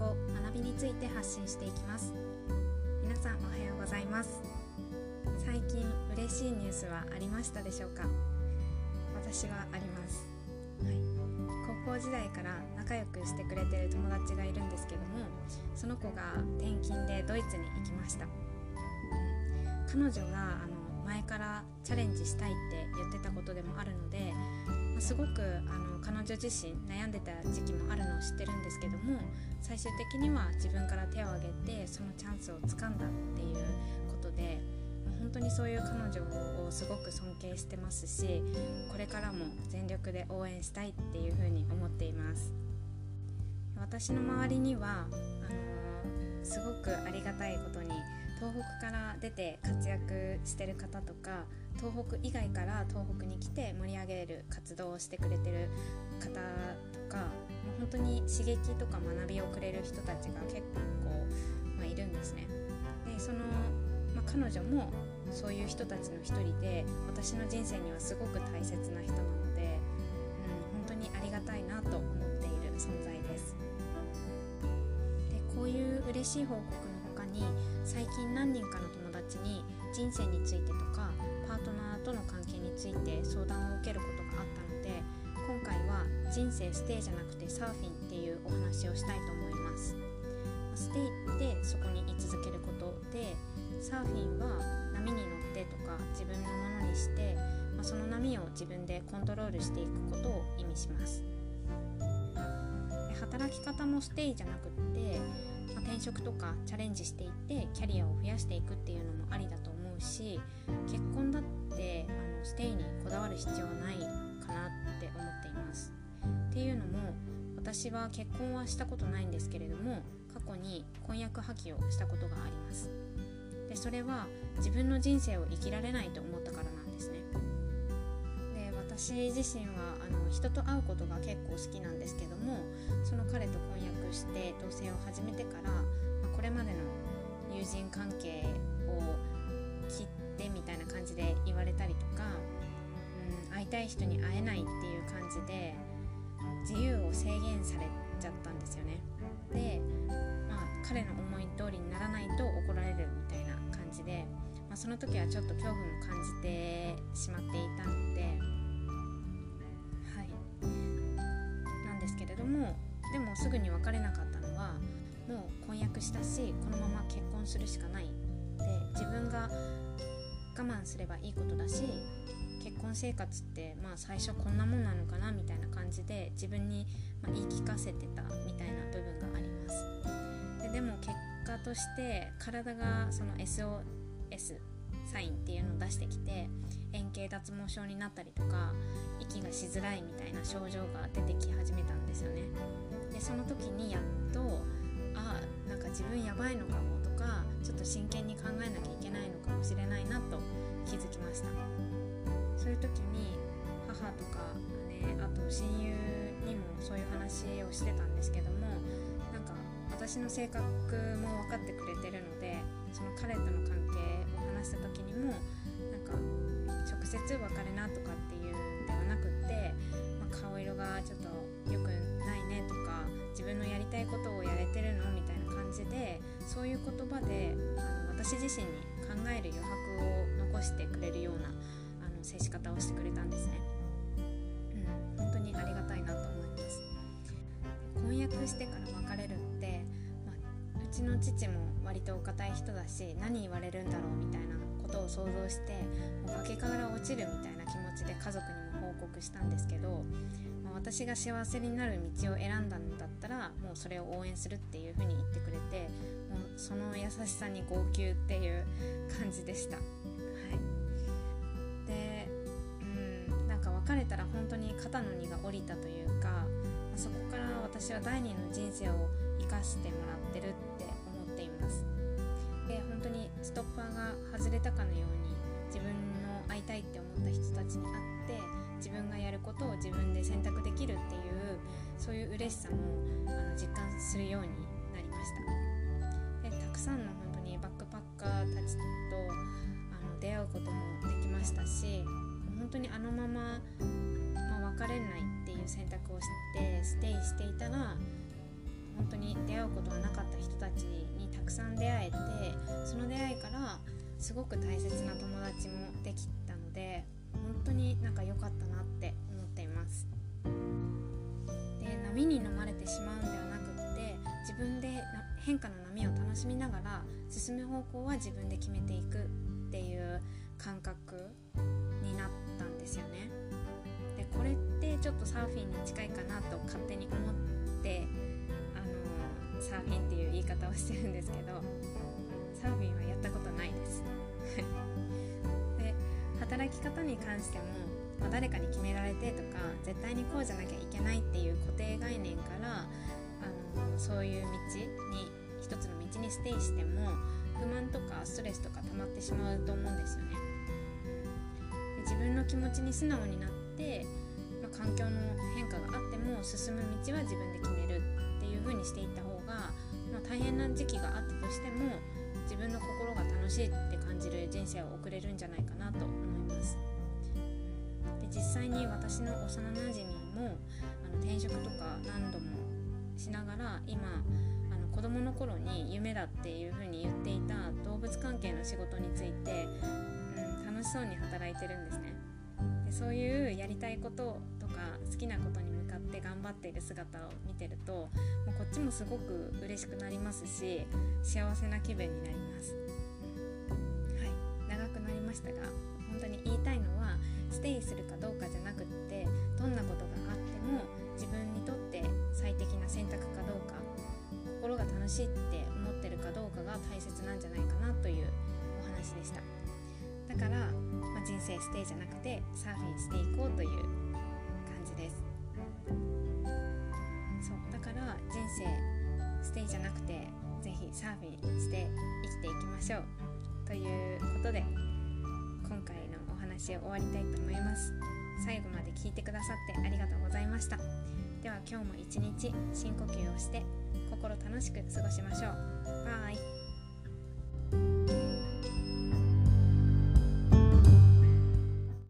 語学びについて発信していきます。皆さんおはようございます。最近嬉しいニュースはありましたでしょうか？私はあります、はい、高校時代から仲良くしてくれてる友達がいるんですけどもその子が転勤でドイツに行きました、彼女があの前からチャレンジしたいって言ってたことでもあるので、ますごくあの彼女自身悩んでた時期もあるのを知ってるんですけども最終的には自分から手を挙げてそのチャンスをつかんだっていうことで本当にそういう彼女をすごく尊敬してますしこれからも全力で応援したいっていうふうに思っています。私の周りにはあのすごくありがたいことに東北から出て活躍してる方とか東北以外から東北に来て盛り上げる活動をしてくれてる方とか本当に刺激とか学びをくれる人たちが結構、まあ、いるんですね。でその、まあ、彼女もそういう人たちの一人で私の人生にはすごく大切な人なので、うん、本当にありがたいなと思っている存在です。でこういう嬉しい報告に最近何人かの友達に人生についてとかパートナーとの関係について相談を受けることがあったので今回は人生ステイじゃなくてサーフィンっていうお話をしたいと思います。ステイってそこに居続けることでサーフィンは波に乗ってとか自分のものにして、まあ、その波を自分でコントロールしていくことを意味します。働き方もステイじゃなくってま、転職とかチャレンジしていってキャリアを増やしていくっていうのもありだと思うし結婚だってあのステイにこだわる必要はないかなって思っています。っていうのも私は結婚はしたことないんですけれども過去に婚約破棄をしたことがあります。でそれは自分の人生を生きられないと思ったからなんですね。私自身はあの人と会うことが結構好きなんですけどもその彼と婚約して同棲を始めてから、まあ、これまでの友人関係を切ってみたいな感じで言われたりとか、うん、会いたい人に会えないっていう感じで自由を制限されちゃったんですよね。で、まあ、彼の思い通りにならないと怒られるみたいな感じで、まあ、その時はちょっと恐怖も感じてしまっていたので、すぐに別れなかったのはもう婚約したしこのまま結婚するしかないで自分が我慢すればいいことだし結婚生活ってまあ最初こんなもんなのかなみたいな感じで自分にま言い聞かせてたみたいな部分があります。ででも結果として体がその SOS サインっていうのを出してきて円形脱毛症になったりとか息がしづらいみたいな症状が出てき始めたんですよね。でその時にやっとあなんか自分やばいのかもとかちょっと真剣に考えなきゃいけないのかもしれないなと気づきました。そういう時に母とかねあと親友にもそういう話をしてたんですけどもなんか私の性格も分かってくれてるのでその彼との関係を話した時にも接別れなとかっていうんではなくって、まあ、顔色がちょっと良くないねとか自分のやりたいことをやれてるのみたいな感じでそういう言葉であの私自身に考える余白を残してくれるようなあの接し方をしてくれたんですね。うん、本当にありがたいなと思います。婚約してから別れるって、まあ、うちの父も割とお堅い人だし何言われるんだろうみたいなことを想像してもう崖から落ちるみたいな気持ちで家族にも報告したんですけど、まあ、私が幸せになる道を選んだんだったらもうそれを応援するっていう風に言ってくれてもうその優しさに号泣っていう感じでした。はい、でうんなんか別れたら本当に肩の荷が下りたというか、そこから私は第二の人生を生かしてもらってるってストッパーが外れたかのように自分の会いたいって思った人たちに会って自分がやることを自分で選択できるっていうそういう嬉しさもあの実感するようになりました。でたくさんの本当にバックパッカーたちとあの出会うこともできましたし本当にあのまま、まあ、別れないっていう選択をしてステイしていたら本当に出会うことがなかった人すごく大切な友達もできたので本当になんか良かったなって思っています。で波に飲まれてしまうんではなくって自分で変化の波を楽しみながら進む方向は自分で決めていくっていう感覚になったんですよね。でこれってちょっとサーフィンに近いかなと勝手に思ってあのサーフィンっていう言い方をしてるんですけどサーフィンはやったことないです。で働き方に関しても、まあ、誰かに決められてとか絶対にこうじゃなきゃいけないっていう固定概念からあのそういう道に一つの道にステイしても不満とかストレスとか溜まってしまうと思うんですよね。で自分の気持ちに素直になって、ま、環境の変化があっても進む道は自分で決めるっていう風にしていった方が、まあ、大変な時期があったとしても自分の心が楽しいって感じる人生を送れるんじゃないかなと思います。で実際に私の幼なじみもあの転職とか何度もしながら今あの子供の頃に夢だっていう風に言っていた動物関係の仕事について、うん、楽しそうに働いてるんですね。でそういうやりたいこととか好きなことに頑張っている姿を見てるともうこっちもすごく嬉しくなりますし幸せな気分になります、はい。長くなりましたが本当に言いたいのはステイするかどうかじゃなくってどんなことがあっても自分にとって最適な選択かどうか心が楽しいって思ってるかどうかが大切なんじゃないかなというお話でした。だから、まあ、人生ステイじゃなくてサーフィンしていこうというじゃなくて是非サーフィンして生きていきましょうということで今回のお話を終わりたいと思います。最後まで聞いてくださってありがとうございました。では今日も一日深呼吸をして心楽しく過ごしましょう。バイ。